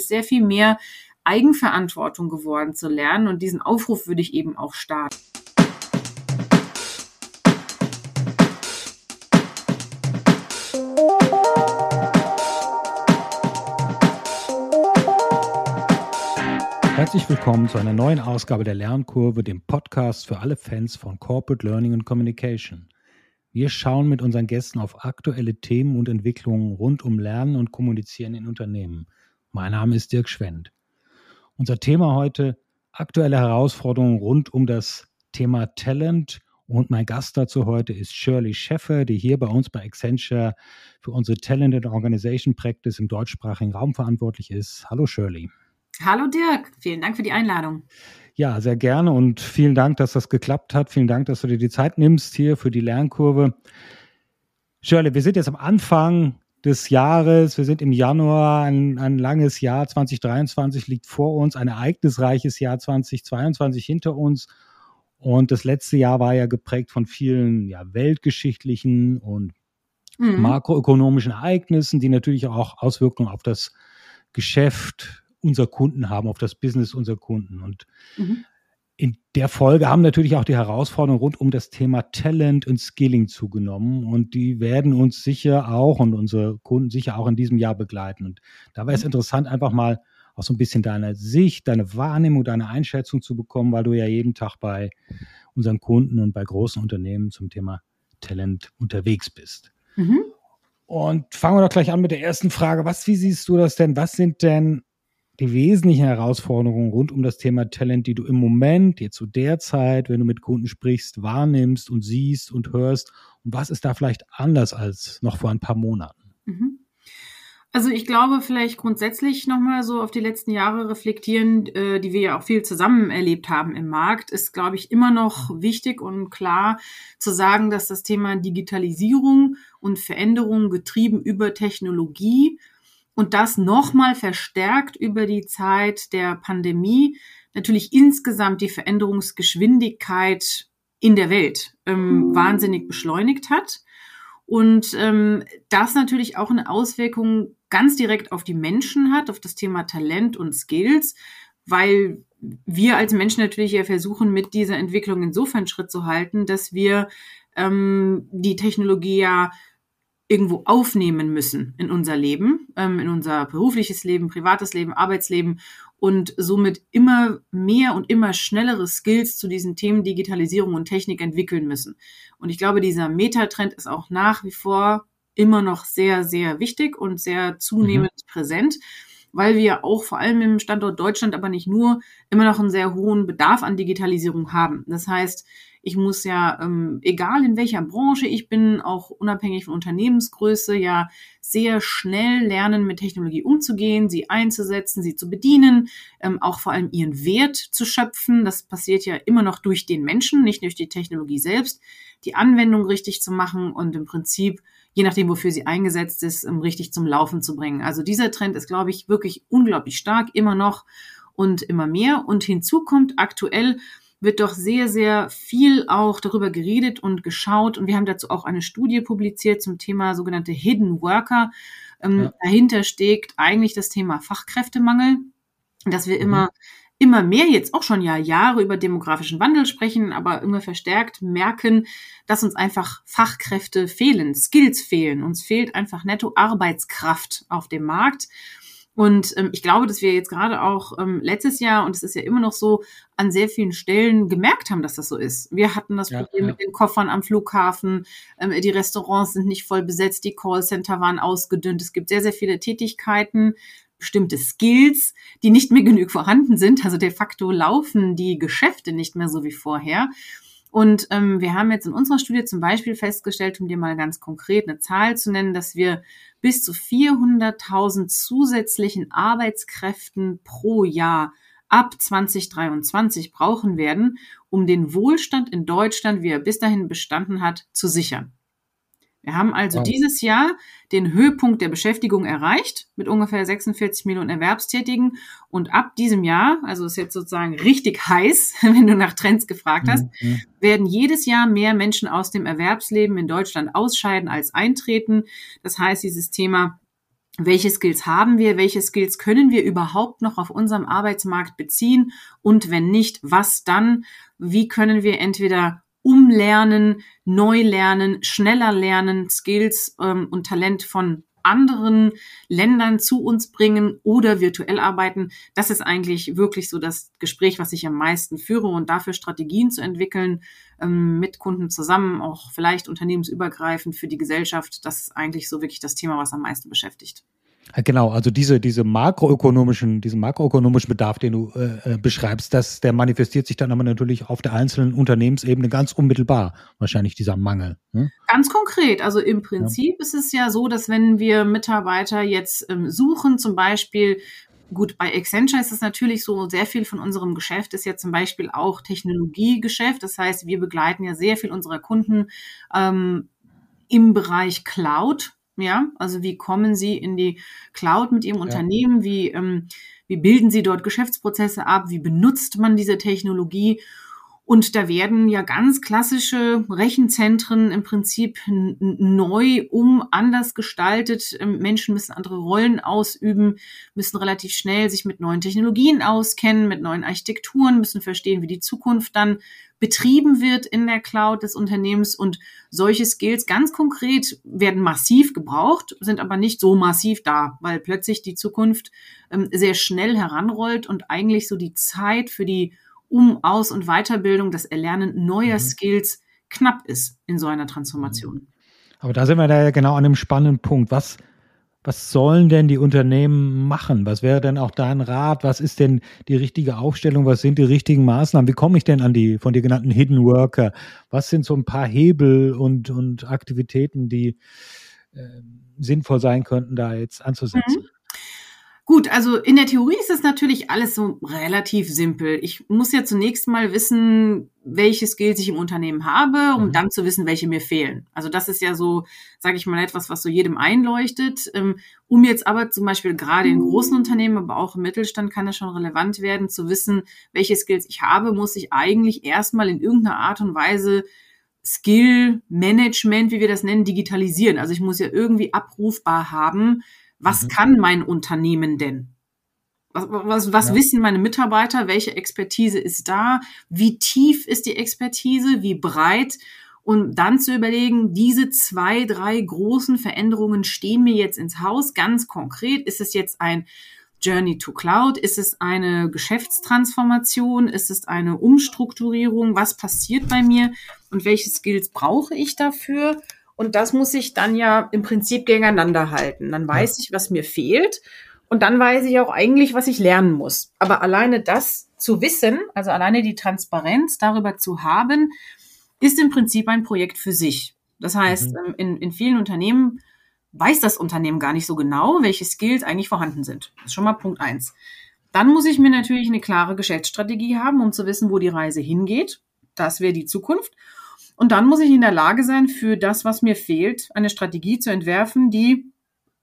ist sehr viel mehr Eigenverantwortung geworden zu lernen. Und diesen Aufruf würde ich eben auch starten. Herzlich willkommen zu einer neuen Ausgabe der Lernkurve, dem Podcast für alle Fans von Corporate Learning and Communication. Wir schauen mit unseren Gästen auf aktuelle Themen und Entwicklungen rund um Lernen und Kommunizieren in Unternehmen. Mein Name ist Dirk Schwendt. Unser Thema heute aktuelle Herausforderungen rund um das Thema Talent und mein Gast dazu heute ist Shirley Scheffer, die hier bei uns bei Accenture für unsere Talent and Organization Practice im deutschsprachigen Raum verantwortlich ist. Hallo Shirley. Hallo Dirk, vielen Dank für die Einladung. Ja, sehr gerne und vielen Dank, dass das geklappt hat. Vielen Dank, dass du dir die Zeit nimmst hier für die Lernkurve. Shirley, wir sind jetzt am Anfang des Jahres. Wir sind im Januar. Ein, ein langes Jahr 2023 liegt vor uns. Ein ereignisreiches Jahr 2022 hinter uns. Und das letzte Jahr war ja geprägt von vielen ja, weltgeschichtlichen und mhm. makroökonomischen Ereignissen, die natürlich auch Auswirkungen auf das Geschäft unserer Kunden haben, auf das Business unserer Kunden. Und mhm. In der Folge haben natürlich auch die Herausforderungen rund um das Thema Talent und Skilling zugenommen. Und die werden uns sicher auch und unsere Kunden sicher auch in diesem Jahr begleiten. Und da wäre es interessant, einfach mal auch so ein bisschen deine Sicht, deine Wahrnehmung, deine Einschätzung zu bekommen, weil du ja jeden Tag bei unseren Kunden und bei großen Unternehmen zum Thema Talent unterwegs bist. Mhm. Und fangen wir doch gleich an mit der ersten Frage. Was, wie siehst du das denn? Was sind denn die wesentlichen Herausforderungen rund um das Thema Talent, die du im Moment, jetzt zu der Zeit, wenn du mit Kunden sprichst, wahrnimmst und siehst und hörst? Und was ist da vielleicht anders als noch vor ein paar Monaten? Mhm. Also ich glaube, vielleicht grundsätzlich nochmal so auf die letzten Jahre reflektieren, äh, die wir ja auch viel zusammen erlebt haben im Markt, ist, glaube ich, immer noch wichtig und klar zu sagen, dass das Thema Digitalisierung und Veränderung getrieben über Technologie und das nochmal verstärkt über die Zeit der Pandemie natürlich insgesamt die Veränderungsgeschwindigkeit in der Welt ähm, wahnsinnig beschleunigt hat. Und ähm, das natürlich auch eine Auswirkung ganz direkt auf die Menschen hat, auf das Thema Talent und Skills, weil wir als Menschen natürlich ja versuchen, mit dieser Entwicklung insofern Schritt zu halten, dass wir ähm, die Technologie ja irgendwo aufnehmen müssen in unser Leben, ähm, in unser berufliches Leben, privates Leben, Arbeitsleben und somit immer mehr und immer schnellere Skills zu diesen Themen Digitalisierung und Technik entwickeln müssen. Und ich glaube, dieser Metatrend ist auch nach wie vor immer noch sehr, sehr wichtig und sehr zunehmend mhm. präsent, weil wir auch vor allem im Standort Deutschland, aber nicht nur, immer noch einen sehr hohen Bedarf an Digitalisierung haben. Das heißt, ich muss ja, ähm, egal in welcher Branche ich bin, auch unabhängig von Unternehmensgröße, ja sehr schnell lernen, mit Technologie umzugehen, sie einzusetzen, sie zu bedienen, ähm, auch vor allem ihren Wert zu schöpfen. Das passiert ja immer noch durch den Menschen, nicht durch die Technologie selbst, die Anwendung richtig zu machen und im Prinzip je nachdem, wofür sie eingesetzt ist, ähm, richtig zum Laufen zu bringen. Also dieser Trend ist, glaube ich, wirklich unglaublich stark, immer noch und immer mehr. Und hinzu kommt aktuell wird doch sehr, sehr viel auch darüber geredet und geschaut. Und wir haben dazu auch eine Studie publiziert zum Thema sogenannte Hidden Worker. Ähm, ja. Dahinter steckt eigentlich das Thema Fachkräftemangel, dass wir mhm. immer immer mehr jetzt auch schon ja Jahre über demografischen Wandel sprechen, aber immer verstärkt merken, dass uns einfach Fachkräfte fehlen, Skills fehlen. Uns fehlt einfach netto Arbeitskraft auf dem Markt. Und ähm, ich glaube, dass wir jetzt gerade auch ähm, letztes Jahr, und es ist ja immer noch so, an sehr vielen Stellen gemerkt haben, dass das so ist. Wir hatten das ja, Problem ja. mit den Koffern am Flughafen, ähm, die Restaurants sind nicht voll besetzt, die Callcenter waren ausgedünnt. Es gibt sehr, sehr viele Tätigkeiten, bestimmte Skills, die nicht mehr genug vorhanden sind. Also de facto laufen die Geschäfte nicht mehr so wie vorher. Und ähm, wir haben jetzt in unserer Studie zum Beispiel festgestellt, um dir mal ganz konkret eine Zahl zu nennen, dass wir bis zu 400.000 zusätzlichen Arbeitskräften pro Jahr ab 2023 brauchen werden, um den Wohlstand in Deutschland, wie er bis dahin bestanden hat, zu sichern. Wir haben also wow. dieses Jahr den Höhepunkt der Beschäftigung erreicht mit ungefähr 46 Millionen Erwerbstätigen. Und ab diesem Jahr, also ist jetzt sozusagen richtig heiß, wenn du nach Trends gefragt hast, mhm. werden jedes Jahr mehr Menschen aus dem Erwerbsleben in Deutschland ausscheiden als eintreten. Das heißt, dieses Thema welche Skills haben wir, welche Skills können wir überhaupt noch auf unserem Arbeitsmarkt beziehen und wenn nicht, was dann, wie können wir entweder umlernen, neu lernen, schneller lernen, Skills ähm, und Talent von anderen Ländern zu uns bringen oder virtuell arbeiten. Das ist eigentlich wirklich so das Gespräch, was ich am meisten führe und dafür Strategien zu entwickeln ähm, mit Kunden zusammen, auch vielleicht unternehmensübergreifend für die Gesellschaft. Das ist eigentlich so wirklich das Thema, was am meisten beschäftigt. Genau, also diese, diese makroökonomischen, diesen makroökonomischen Bedarf, den du äh, äh, beschreibst, das, der manifestiert sich dann aber natürlich auf der einzelnen Unternehmensebene ganz unmittelbar, wahrscheinlich dieser Mangel. Ne? Ganz konkret, also im Prinzip ja. ist es ja so, dass wenn wir Mitarbeiter jetzt ähm, suchen, zum Beispiel Gut, bei Accenture ist es natürlich so, sehr viel von unserem Geschäft ist ja zum Beispiel auch Technologiegeschäft. Das heißt, wir begleiten ja sehr viel unserer Kunden ähm, im Bereich Cloud ja, also wie kommen Sie in die Cloud mit Ihrem ja. Unternehmen? Wie, ähm, wie bilden Sie dort Geschäftsprozesse ab? Wie benutzt man diese Technologie? Und da werden ja ganz klassische Rechenzentren im Prinzip neu um, anders gestaltet. Ähm, Menschen müssen andere Rollen ausüben, müssen relativ schnell sich mit neuen Technologien auskennen, mit neuen Architekturen, müssen verstehen, wie die Zukunft dann betrieben wird in der Cloud des Unternehmens. Und solche Skills ganz konkret werden massiv gebraucht, sind aber nicht so massiv da, weil plötzlich die Zukunft ähm, sehr schnell heranrollt und eigentlich so die Zeit für die um Aus- und Weiterbildung, das Erlernen neuer mhm. Skills knapp ist in so einer Transformation. Aber da sind wir da ja genau an einem spannenden Punkt. Was, was sollen denn die Unternehmen machen? Was wäre denn auch dein Rat? Was ist denn die richtige Aufstellung? Was sind die richtigen Maßnahmen? Wie komme ich denn an die von dir genannten Hidden Worker? Was sind so ein paar Hebel und, und Aktivitäten, die äh, sinnvoll sein könnten, da jetzt anzusetzen? Mhm. Gut, also in der Theorie ist es natürlich alles so relativ simpel. Ich muss ja zunächst mal wissen, welche Skills ich im Unternehmen habe, um mhm. dann zu wissen, welche mir fehlen. Also das ist ja so, sage ich mal, etwas, was so jedem einleuchtet. Ähm, um jetzt aber zum Beispiel gerade in großen Unternehmen, aber auch im Mittelstand kann das schon relevant werden, zu wissen, welche Skills ich habe, muss ich eigentlich erstmal in irgendeiner Art und Weise Skill Management, wie wir das nennen, digitalisieren. Also ich muss ja irgendwie abrufbar haben, was mhm. kann mein Unternehmen denn? Was, was, was ja. wissen meine Mitarbeiter? Welche Expertise ist da? Wie tief ist die Expertise? Wie breit? Und dann zu überlegen, diese zwei, drei großen Veränderungen stehen mir jetzt ins Haus. Ganz konkret, ist es jetzt ein Journey to Cloud? Ist es eine Geschäftstransformation? Ist es eine Umstrukturierung? Was passiert bei mir? Und welche Skills brauche ich dafür? Und das muss ich dann ja im Prinzip gegeneinander halten. Dann weiß ja. ich, was mir fehlt. Und dann weiß ich auch eigentlich, was ich lernen muss. Aber alleine das zu wissen, also alleine die Transparenz darüber zu haben, ist im Prinzip ein Projekt für sich. Das heißt, mhm. Ähm, in, in vielen Unternehmen weiß das Unternehmen gar nicht so genau, welche Skills eigentlich vorhanden sind. Das ist schon mal Punkt eins. Dann muss ich mir natürlich eine klare Geschäftsstrategie haben, um zu wissen, wo die Reise hingeht. Das wäre die Zukunft. Und dann muss ich in der Lage sein, für das, was mir fehlt, eine Strategie zu entwerfen, die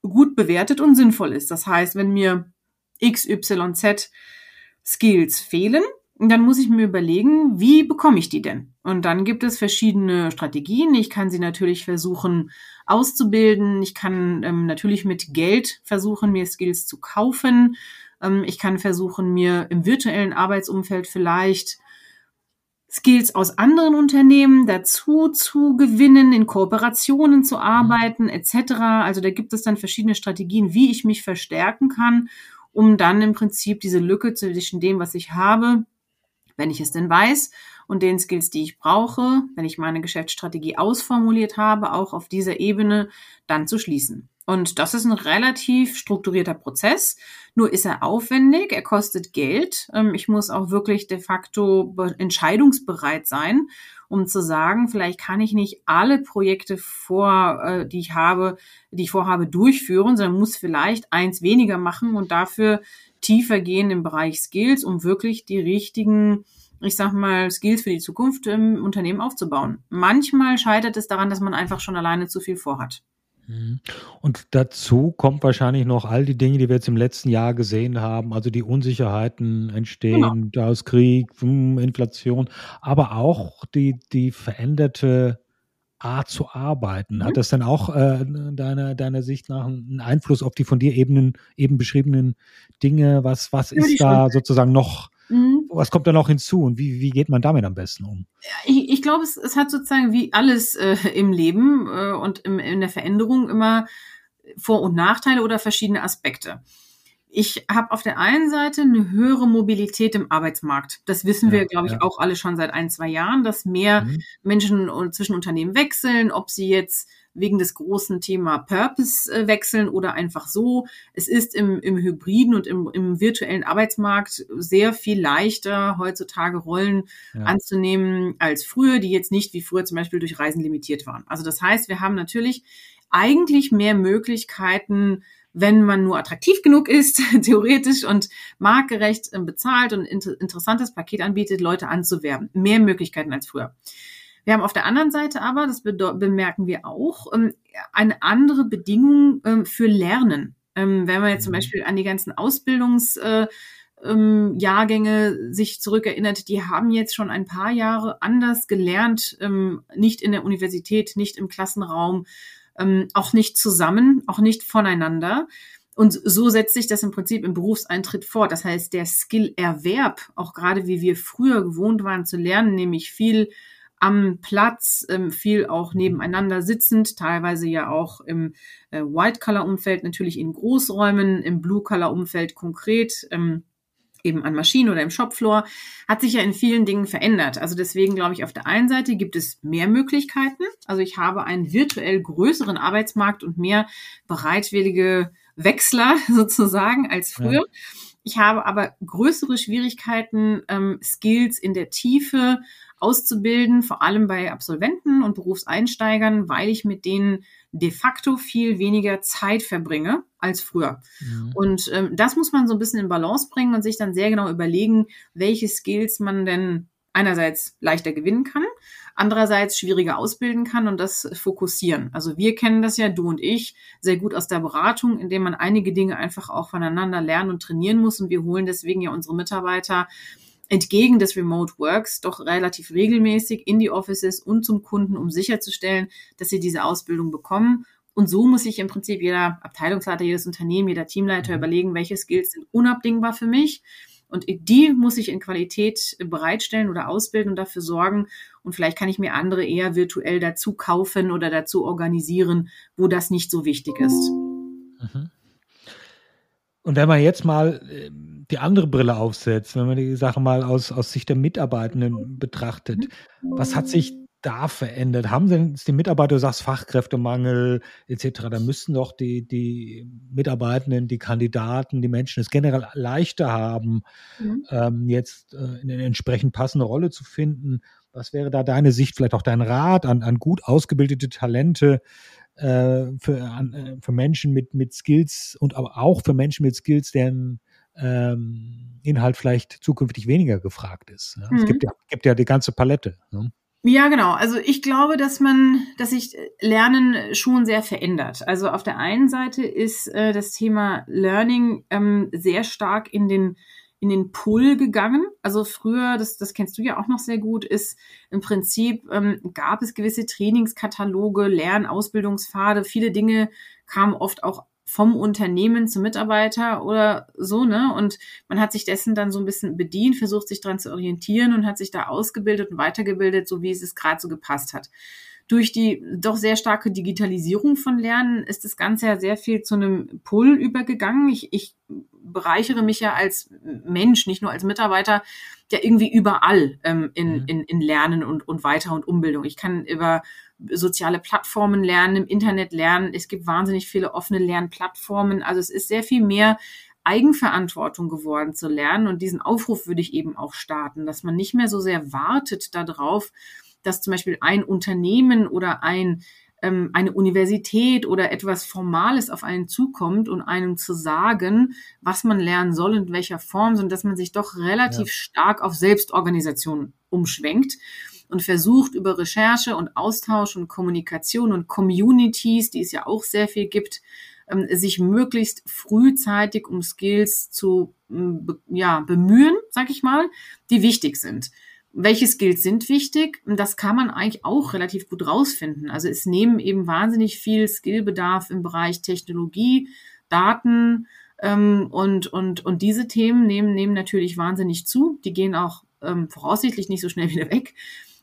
gut bewertet und sinnvoll ist. Das heißt, wenn mir X, Y, Z Skills fehlen, dann muss ich mir überlegen, wie bekomme ich die denn? Und dann gibt es verschiedene Strategien. Ich kann sie natürlich versuchen auszubilden. Ich kann ähm, natürlich mit Geld versuchen, mir Skills zu kaufen. Ähm, ich kann versuchen, mir im virtuellen Arbeitsumfeld vielleicht Skills aus anderen Unternehmen dazu zu gewinnen, in Kooperationen zu arbeiten, etc. Also da gibt es dann verschiedene Strategien, wie ich mich verstärken kann, um dann im Prinzip diese Lücke zwischen dem, was ich habe, wenn ich es denn weiß, und den Skills, die ich brauche, wenn ich meine Geschäftsstrategie ausformuliert habe, auch auf dieser Ebene dann zu schließen. Und das ist ein relativ strukturierter Prozess. Nur ist er aufwendig, er kostet Geld. Ähm, ich muss auch wirklich de facto entscheidungsbereit sein, um zu sagen, vielleicht kann ich nicht alle Projekte vor, äh, die ich habe, die ich vorhabe, durchführen, sondern muss vielleicht eins weniger machen und dafür tiefer gehen im Bereich Skills, um wirklich die richtigen ich sag mal, Skills für die Zukunft im Unternehmen aufzubauen. Manchmal scheitert es daran, dass man einfach schon alleine zu viel vorhat. Mhm. Und dazu kommt wahrscheinlich noch all die Dinge, die wir jetzt im letzten Jahr gesehen haben, also die Unsicherheiten entstehen genau. aus Krieg, hm, Inflation, aber auch die, die veränderte Art zu arbeiten. Hat mhm. das dann auch äh, deiner, deiner Sicht nach einen Einfluss auf die von dir eben, eben beschriebenen Dinge? Was, was ist da sozusagen noch, mhm. Was kommt da noch hinzu und wie, wie geht man damit am besten um? Ich, ich glaube, es, es hat sozusagen wie alles äh, im Leben äh, und im, in der Veränderung immer Vor- und Nachteile oder verschiedene Aspekte. Ich habe auf der einen Seite eine höhere Mobilität im Arbeitsmarkt. Das wissen ja, wir, glaube ich, ja. auch alle schon seit ein, zwei Jahren, dass mehr mhm. Menschen zwischen Unternehmen wechseln, ob sie jetzt wegen des großen Thema Purpose äh, wechseln oder einfach so. Es ist im, im hybriden und im, im virtuellen Arbeitsmarkt sehr viel leichter, heutzutage Rollen ja. anzunehmen als früher, die jetzt nicht wie früher zum Beispiel durch Reisen limitiert waren. Also das heißt, wir haben natürlich eigentlich mehr Möglichkeiten, wenn man nur attraktiv genug ist, theoretisch und marktgerecht äh, bezahlt und inter interessantes Paket anbietet, Leute anzuwerben. Mehr Möglichkeiten als früher. Wir haben auf der anderen Seite aber, das bemerken wir auch, ähm, eine andere Bedingung ähm, für Lernen. Ähm, wenn man jetzt zum mhm. Beispiel an die ganzen Ausbildungsjahrgänge sich zurückerinnert, die haben jetzt schon ein paar Jahre anders gelernt, nicht in der Universität, nicht im Klassenraum, ähm, auch nicht zusammen, auch nicht voneinander. Und so setzt sich das im Prinzip im Berufseintritt fort. Das heißt, der Skillerwerb, auch gerade wie wir früher gewohnt waren zu lernen, nämlich viel am Platz, ähm, viel auch nebeneinander sitzend, teilweise ja auch im äh, White-Color-Umfeld, natürlich in Großräumen, im Blue-Color-Umfeld konkret. Ähm, eben an Maschinen oder im Shopfloor, hat sich ja in vielen Dingen verändert. Also deswegen glaube ich, auf der einen Seite gibt es mehr Möglichkeiten. Also ich habe einen virtuell größeren Arbeitsmarkt und mehr bereitwillige Wechsler sozusagen als früher. Ja. Ich habe aber größere Schwierigkeiten, ähm, Skills in der Tiefe auszubilden, vor allem bei Absolventen und Berufseinsteigern, weil ich mit denen de facto viel weniger Zeit verbringe als früher. Mhm. Und ähm, das muss man so ein bisschen in Balance bringen und sich dann sehr genau überlegen, welche Skills man denn einerseits leichter gewinnen kann, andererseits schwieriger ausbilden kann und das fokussieren. Also wir kennen das ja, du und ich, sehr gut aus der Beratung, indem man einige Dinge einfach auch voneinander lernen und trainieren muss und wir holen deswegen ja unsere Mitarbeiter entgegen des Remote Works doch relativ regelmäßig in die Offices und zum Kunden, um sicherzustellen, dass sie diese Ausbildung bekommen. Und so muss sich im Prinzip jeder Abteilungsleiter, jedes Unternehmen, jeder Teamleiter mhm. überlegen, welche Skills sind unabdingbar für mich. Und die muss ich in Qualität bereitstellen oder ausbilden und dafür sorgen. Und vielleicht kann ich mir andere eher virtuell dazu kaufen oder dazu organisieren, wo das nicht so wichtig ist. Mhm. Und wenn man jetzt mal ähm, die andere Brille aufsetzt, wenn man die Sache mal aus, aus Sicht der Mitarbeitenden betrachtet, was hat sich da verändert? Haben denn die Mitarbeiter, du sagst Fachkräftemangel etc., da müssten doch die, die Mitarbeitenden, die Kandidaten, die Menschen es generell leichter haben, mhm. ähm, jetzt äh, eine entsprechend passende Rolle zu finden. Was wäre da deine Sicht, vielleicht auch dein Rat an, an gut ausgebildete Talente äh, für, äh, für Menschen mit, mit Skills und aber auch für Menschen mit Skills, deren ähm, Inhalt vielleicht zukünftig weniger gefragt ist. Ja? Mhm. Es gibt ja, gibt ja die ganze Palette. Ne? Ja, genau. Also ich glaube, dass man, dass sich Lernen schon sehr verändert. Also auf der einen Seite ist äh, das Thema Learning ähm, sehr stark in den in den Pull gegangen. Also früher, das, das kennst du ja auch noch sehr gut, ist im Prinzip ähm, gab es gewisse Trainingskataloge, Lernausbildungspfade, viele Dinge kamen oft auch vom Unternehmen zum Mitarbeiter oder so, ne? Und man hat sich dessen dann so ein bisschen bedient, versucht sich daran zu orientieren und hat sich da ausgebildet und weitergebildet, so wie es es gerade so gepasst hat. Durch die doch sehr starke Digitalisierung von Lernen ist das Ganze ja sehr viel zu einem Pull übergegangen. Ich, ich bereichere mich ja als Mensch, nicht nur als Mitarbeiter, ja irgendwie überall ähm, in, mhm. in, in Lernen und, und Weiter- und Umbildung. Ich kann über soziale Plattformen lernen, im Internet lernen. Es gibt wahnsinnig viele offene Lernplattformen. Also es ist sehr viel mehr Eigenverantwortung geworden zu lernen. Und diesen Aufruf würde ich eben auch starten, dass man nicht mehr so sehr wartet darauf, dass zum Beispiel ein Unternehmen oder ein ähm, eine Universität oder etwas Formales auf einen zukommt und einem zu sagen, was man lernen soll und in welcher Form, sondern dass man sich doch relativ ja. stark auf Selbstorganisation umschwenkt und versucht über Recherche und Austausch und Kommunikation und Communities, die es ja auch sehr viel gibt, ähm, sich möglichst frühzeitig um Skills zu ja, bemühen, sag ich mal, die wichtig sind welche Skills sind wichtig? Das kann man eigentlich auch relativ gut rausfinden. Also es nehmen eben wahnsinnig viel Skillbedarf im Bereich Technologie, Daten ähm, und, und, und diese Themen nehmen, nehmen natürlich wahnsinnig zu. Die gehen auch ähm, voraussichtlich nicht so schnell wieder weg.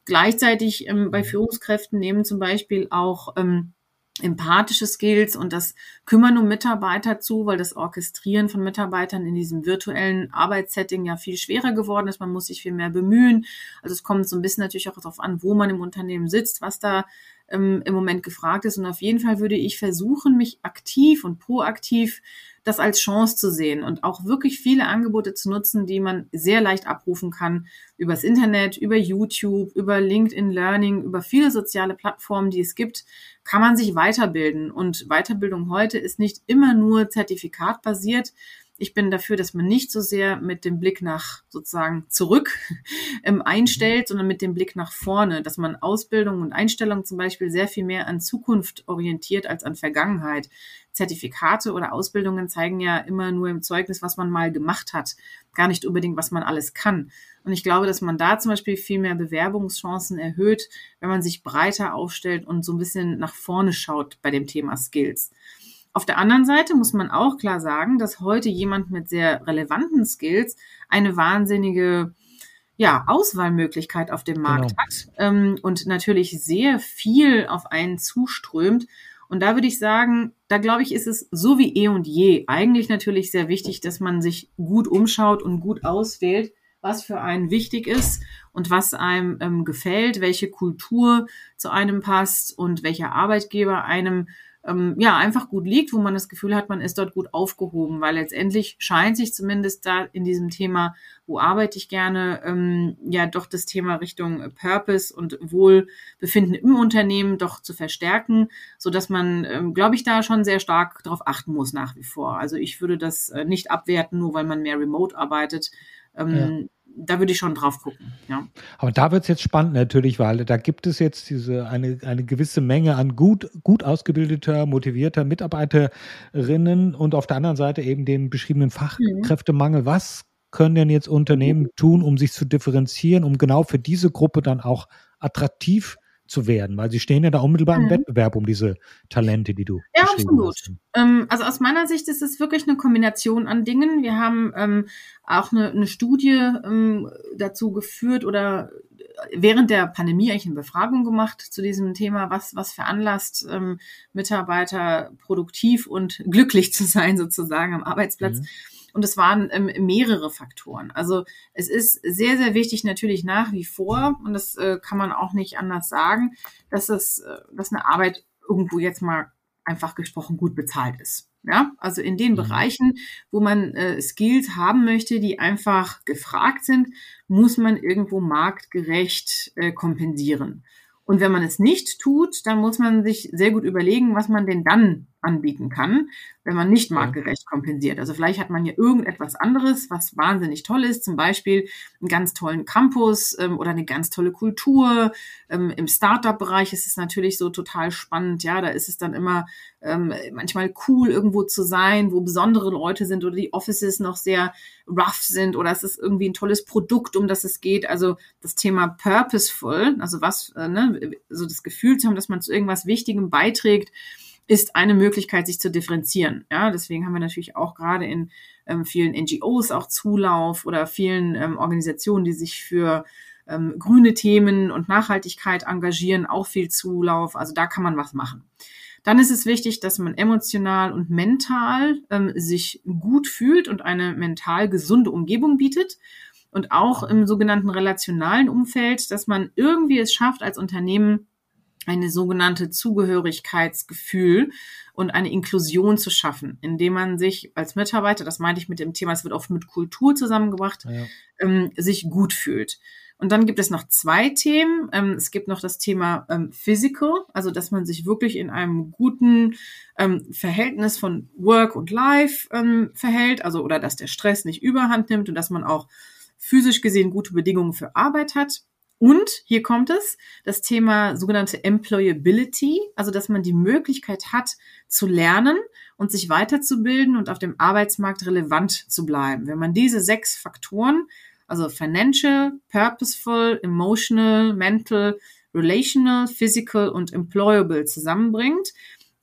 Gleichzeitig ähm, bei Führungskräften nehmen zum Beispiel auch ähm, empathische Skills und das Kümmern um Mitarbeiter zu, weil das Orchestrieren von Mitarbeitern in diesem virtuellen Arbeitssetting ja viel schwerer geworden ist. Man muss sich viel mehr bemühen. Also es kommt so ein bisschen natürlich auch darauf an, wo man im Unternehmen sitzt, was da ähm, im Moment gefragt ist. Und auf jeden Fall würde ich versuchen, mich aktiv und proaktiv das als Chance zu sehen und auch wirklich viele Angebote zu nutzen, die man sehr leicht abrufen kann übers Internet, über YouTube, über LinkedIn Learning, über viele soziale Plattformen, die es gibt, kann man sich weiterbilden. Und Weiterbildung heute ist nicht immer nur zertifikatbasiert, ich bin dafür, dass man nicht so sehr mit dem Blick nach sozusagen zurück ähm, einstellt, sondern mit dem Blick nach vorne, dass man Ausbildung und Einstellung zum Beispiel sehr viel mehr an Zukunft orientiert als an Vergangenheit. Zertifikate oder Ausbildungen zeigen ja immer nur im Zeugnis, was man mal gemacht hat, gar nicht unbedingt, was man alles kann. Und ich glaube, dass man da zum Beispiel viel mehr Bewerbungschancen erhöht, wenn man sich breiter aufstellt und so ein bisschen nach vorne schaut bei dem Thema Skills. Auf der anderen Seite muss man auch klar sagen, dass heute jemand mit sehr relevanten Skills eine wahnsinnige ja, Auswahlmöglichkeit auf dem Markt genau. hat ähm, und natürlich sehr viel auf einen zuströmt. Und da würde ich sagen, da glaube ich, ist es so wie eh und je eigentlich natürlich sehr wichtig, dass man sich gut umschaut und gut auswählt, was für einen wichtig ist und was einem ähm, gefällt, welche Kultur zu einem passt und welcher Arbeitgeber einem ähm, ja einfach gut liegt, wo man das Gefühl hat, man ist dort gut aufgehoben, weil letztendlich scheint sich zumindest da in diesem Thema, wo arbeite ich gerne, ähm, ja doch das Thema Richtung Purpose und Wohlbefinden im Unternehmen doch zu verstärken, so dass man, ähm, glaube ich, da schon sehr stark darauf achten muss nach wie vor. Also ich würde das äh, nicht abwerten, nur weil man mehr remote arbeitet. Ähm, ja da würde ich schon drauf gucken. Ja. Aber da wird es jetzt spannend natürlich, weil da gibt es jetzt diese eine, eine gewisse Menge an gut, gut ausgebildeter, motivierter Mitarbeiterinnen und auf der anderen Seite eben dem beschriebenen Fachkräftemangel. Was können denn jetzt Unternehmen tun, um sich zu differenzieren, um genau für diese Gruppe dann auch attraktiv zu werden, weil sie stehen ja da unmittelbar im mhm. Wettbewerb um diese Talente, die du Ja, absolut. Ähm, also aus meiner Sicht ist es wirklich eine Kombination an Dingen. Wir haben ähm, auch eine, eine Studie ähm, dazu geführt oder während der Pandemie eigentlich eine Befragung gemacht zu diesem Thema, was, was veranlasst ähm, Mitarbeiter produktiv und glücklich zu sein sozusagen am Arbeitsplatz. Mhm. Und es waren ähm, mehrere Faktoren. Also es ist sehr, sehr wichtig natürlich nach wie vor, und das äh, kann man auch nicht anders sagen, dass es, äh, dass eine Arbeit irgendwo jetzt mal einfach gesprochen gut bezahlt ist. Ja, also in den mhm. Bereichen, wo man äh, Skills haben möchte, die einfach gefragt sind, muss man irgendwo marktgerecht äh, kompensieren. Und wenn man es nicht tut, dann muss man sich sehr gut überlegen, was man denn dann anbieten kann, wenn man nicht marktgerecht kompensiert. Also vielleicht hat man hier irgendetwas anderes, was wahnsinnig toll ist, zum Beispiel einen ganz tollen Campus ähm, oder eine ganz tolle Kultur. Ähm, Im Startup-Bereich ist es natürlich so total spannend. Ja, da ist es dann immer ähm, manchmal cool, irgendwo zu sein, wo besondere Leute sind oder die Offices noch sehr rough sind oder es ist irgendwie ein tolles Produkt, um das es geht. Also das Thema purposeful, also was, äh, ne, so das Gefühl zu haben, dass man zu irgendwas Wichtigem beiträgt, ist eine Möglichkeit, sich zu differenzieren. Ja, deswegen haben wir natürlich auch gerade in ähm, vielen NGOs auch Zulauf oder vielen ähm, Organisationen, die sich für ähm, grüne Themen und Nachhaltigkeit engagieren, auch viel Zulauf. Also da kann man was machen. Dann ist es wichtig, dass man emotional und mental ähm, sich gut fühlt und eine mental gesunde Umgebung bietet. Und auch im sogenannten relationalen Umfeld, dass man irgendwie es schafft, als Unternehmen eine sogenannte Zugehörigkeitsgefühl und eine Inklusion zu schaffen, indem man sich als Mitarbeiter, das meinte ich mit dem Thema, es wird oft mit Kultur zusammengebracht, ja. ähm, sich gut fühlt. Und dann gibt es noch zwei Themen. Ähm, es gibt noch das Thema ähm, Physical, also dass man sich wirklich in einem guten ähm, Verhältnis von Work und Life ähm, verhält, also oder dass der Stress nicht überhand nimmt und dass man auch physisch gesehen gute Bedingungen für Arbeit hat. Und hier kommt es, das Thema sogenannte Employability, also dass man die Möglichkeit hat zu lernen und sich weiterzubilden und auf dem Arbeitsmarkt relevant zu bleiben. Wenn man diese sechs Faktoren Also Financial, Purposeful, Emotional, Mental, Relational, Physical und Employable zusammenbringt.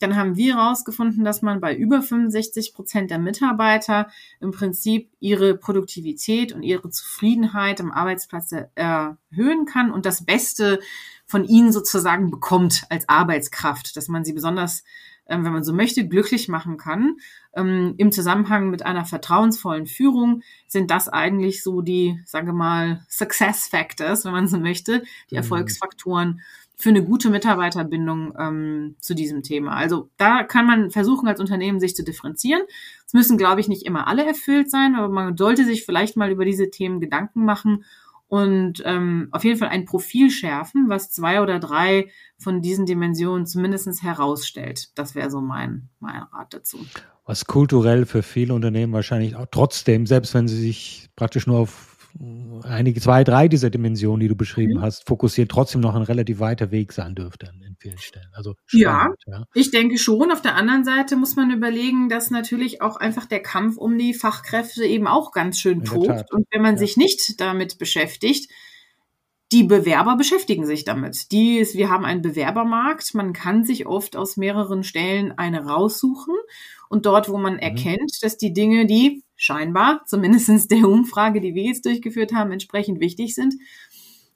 Dann haben wir herausgefunden, dass man bei über 65 Prozent der Mitarbeiter im Prinzip ihre Produktivität und ihre Zufriedenheit am Arbeitsplatz erhöhen kann und das Beste von ihnen sozusagen bekommt als Arbeitskraft, dass man sie besonders ähm, wenn man so möchte, glücklich machen kann. Ähm, Im Zusammenhang mit einer vertrauensvollen Führung sind das eigentlich so die, sage mal, Success Factors, wenn man so möchte, die mhm. Erfolgsfaktoren für eine gute Mitarbeiterbindung ähm, zu diesem Thema. Also da kann man versuchen, als Unternehmen sich zu differenzieren. Es müssen, glaube ich, nicht immer alle erfüllt sein, aber man sollte sich vielleicht mal über diese Themen Gedanken machen und ähm, auf jeden Fall ein Profil schärfen, was zwei oder drei von diesen Dimensionen zumindest herausstellt. Das wäre so mein, mein Rat dazu. Was kulturell für viele Unternehmen wahrscheinlich auch trotzdem, selbst wenn sie sich praktisch nur auf einige, zwei, drei dieser Dimensionen, die du beschrieben mhm. hast, fokussiert, trotzdem noch ein relativ weiter Weg sein dürfte in vielen Stellen. Also spannend, ja, ja, ich denke schon. Auf der anderen Seite muss man überlegen, dass natürlich auch einfach der Kampf um die Fachkräfte eben auch ganz schön tobt. Und wenn man ja. sich nicht damit beschäftigt, die Bewerber beschäftigen sich damit. Die ist, wir haben einen Bewerbermarkt. Man kann sich oft aus mehreren Stellen eine raussuchen. Und dort, wo man mhm. erkennt, dass die Dinge, die scheinbar, zumindestens der Umfrage, die wir jetzt durchgeführt haben, entsprechend wichtig sind.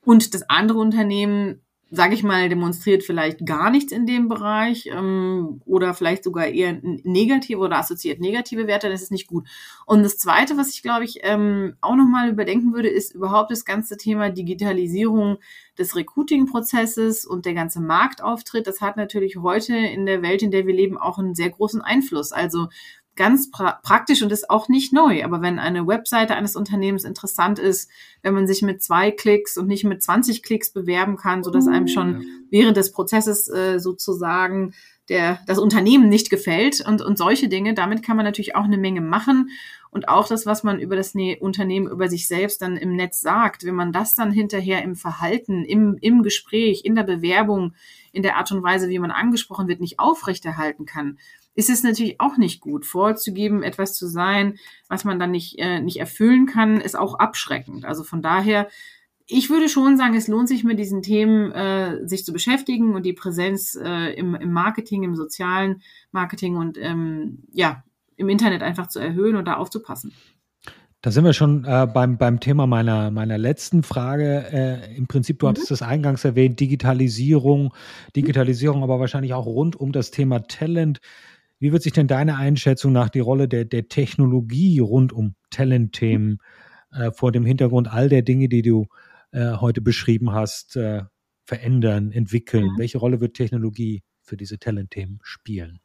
Und das andere Unternehmen sage ich mal, demonstriert vielleicht gar nichts in dem Bereich ähm, oder vielleicht sogar eher negative oder assoziiert negative Werte, das ist nicht gut. Und das Zweite, was ich glaube ich ähm, auch nochmal überdenken würde, ist überhaupt das ganze Thema Digitalisierung des Recruiting-Prozesses und der ganze Marktauftritt. Das hat natürlich heute in der Welt, in der wir leben, auch einen sehr großen Einfluss. Also ganz pra praktisch und ist auch nicht neu. Aber wenn eine Webseite eines Unternehmens interessant ist, wenn man sich mit zwei Klicks und nicht mit 20 Klicks bewerben kann, so dass einem schon während des Prozesses äh, sozusagen der, das Unternehmen nicht gefällt und, und solche Dinge, damit kann man natürlich auch eine Menge machen. Und auch das, was man über das ne Unternehmen, über sich selbst dann im Netz sagt, wenn man das dann hinterher im Verhalten, im, im Gespräch, in der Bewerbung, in der Art und Weise, wie man angesprochen wird, nicht aufrechterhalten kann, ist es natürlich auch nicht gut. Vorzugeben, etwas zu sein, was man dann nicht, äh, nicht erfüllen kann, ist auch abschreckend. Also von daher, ich würde schon sagen, es lohnt sich mit diesen Themen, äh, sich zu beschäftigen und die Präsenz äh, im, im Marketing, im sozialen Marketing und ähm, ja, im Internet einfach zu erhöhen und da aufzupassen. Da sind wir schon äh, beim, beim Thema meiner, meiner letzten Frage. Äh, Im Prinzip, du mhm. hattest es eingangs erwähnt, Digitalisierung, Digitalisierung, aber wahrscheinlich auch rund um das Thema Talent. Wie wird sich denn deine Einschätzung nach die Rolle der, der Technologie rund um Talentthemen äh, vor dem Hintergrund all der Dinge, die du äh, heute beschrieben hast, äh, verändern, entwickeln? Mhm. Welche Rolle wird Technologie für diese Talentthemen spielen?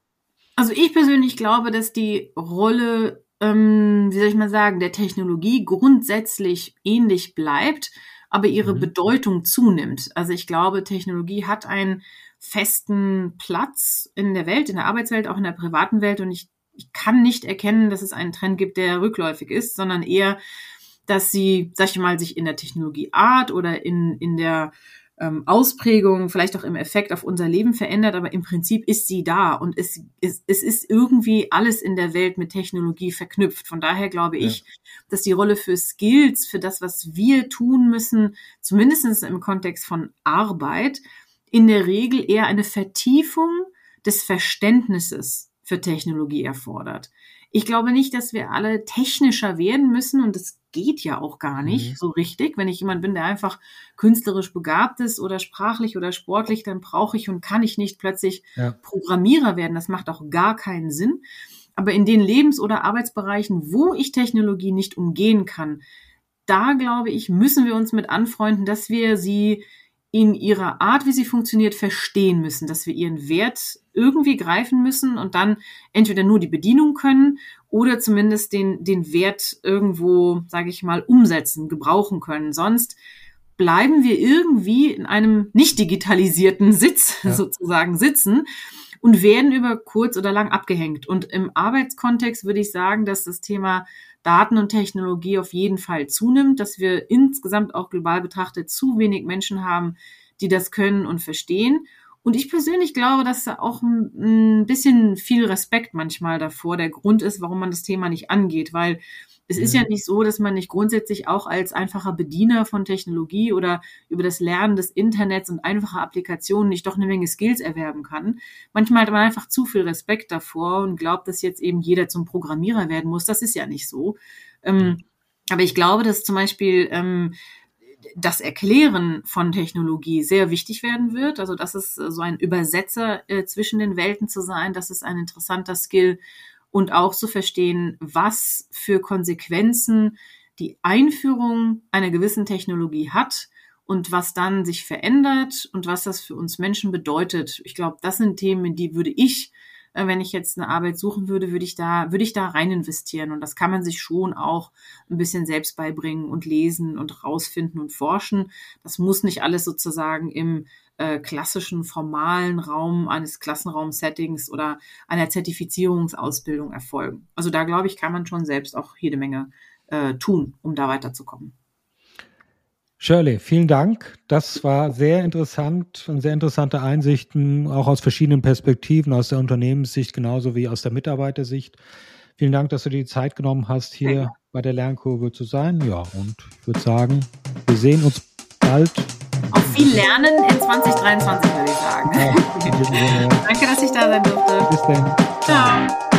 Also ich persönlich glaube, dass die Rolle, ähm, wie soll ich mal sagen, der Technologie grundsätzlich ähnlich bleibt, aber ihre mhm. Bedeutung zunimmt. Also ich glaube, Technologie hat einen festen Platz in der Welt, in der Arbeitswelt, auch in der privaten Welt. Und ich, ich kann nicht erkennen, dass es einen Trend gibt, der rückläufig ist, sondern eher, dass sie, sag ich mal, sich in der Technologieart oder in, in der ähm, Ausprägung, vielleicht auch im Effekt auf unser Leben verändert, aber im Prinzip ist sie da und es, es, es ist irgendwie alles in der Welt mit Technologie verknüpft. Von daher glaube ja. ich, dass die Rolle für Skills, für das, was wir tun müssen, zumindest im Kontext von Arbeit, in der Regel eher eine Vertiefung des Verständnisses für Technologie erfordert. Ich glaube nicht, dass wir alle technischer werden müssen und das geht ja auch gar nicht mhm. so richtig. Wenn ich jemand bin, der einfach künstlerisch begabt ist oder sprachlich oder sportlich, dann brauche ich und kann ich nicht plötzlich ja. Programmierer werden. Das macht auch gar keinen Sinn. Aber in den Lebens- oder Arbeitsbereichen, wo ich Technologie nicht umgehen kann, da glaube ich, müssen wir uns mit anfreunden, dass wir sie in ihrer Art, wie sie funktioniert, verstehen müssen, dass wir ihren Wert irgendwie greifen müssen und dann entweder nur die Bedienung können oder zumindest den, den Wert irgendwo, sage ich mal, umsetzen, gebrauchen können. Sonst bleiben wir irgendwie in einem nicht digitalisierten Sitz ja. sozusagen sitzen und werden über kurz oder lang abgehängt. Und im Arbeitskontext würde ich sagen, dass das Thema Daten und Technologie auf jeden Fall zunimmt, dass wir insgesamt auch global betrachtet zu wenig Menschen haben, die das können und verstehen. Und ich persönlich glaube, dass da auch ein, bisschen viel Respekt manchmal davor der Grund ist, warum man das Thema nicht angeht, weil es ist ja nicht so, dass man nicht grundsätzlich auch als einfacher Bediener von Technologie oder über das Lernen des Internets und einfacher Applikationen nicht doch eine Menge Skills erwerben kann. Manchmal hat man einfach zu viel Respekt davor und glaubt, dass jetzt eben jeder zum Programmierer werden muss. Das ist ja nicht so. Ähm, aber ich glaube, dass zum Beispiel ähm, das Erklären von Technologie sehr wichtig werden wird. Also das ist so ein Übersetzer äh, zwischen den Welten zu sein. Das ist ein interessanter Skill und auch zu verstehen, was für Konsequenzen die Einführung einer gewissen Technologie hat und was dann sich verändert und was das für uns Menschen bedeutet. Ich glaube, das sind Themen, die würde ich, äh, wenn ich jetzt eine Arbeit suchen würde, würde ich da, würde ich da rein investieren. Und das kann man sich schon auch ein bisschen selbst beibringen und lesen und rausfinden und forschen. Das muss nicht alles sozusagen im äh, klassischen formalen Raum eines Klassenraumsettings oder einer Zertifizierungsausbildung erfolgen. Also da glaube ich, kann man schon selbst auch jede Menge äh, tun, um da weiterzukommen. Shirley, vielen Dank. Das war sehr interessant und sehr interessante Einsichten, auch aus verschiedenen Perspektiven, aus der Unternehmenssicht genauso wie aus der Mitarbeitersicht. Vielen Dank, dass du dir die Zeit genommen hast, hier bei der Lernkurve zu sein. Ja, und ich würde sagen, wir sehen uns bald auf viel Lernen in 2023, würde ich sagen. Ja, Danke, dass ich da sein durfte. Bis dann. Ciao.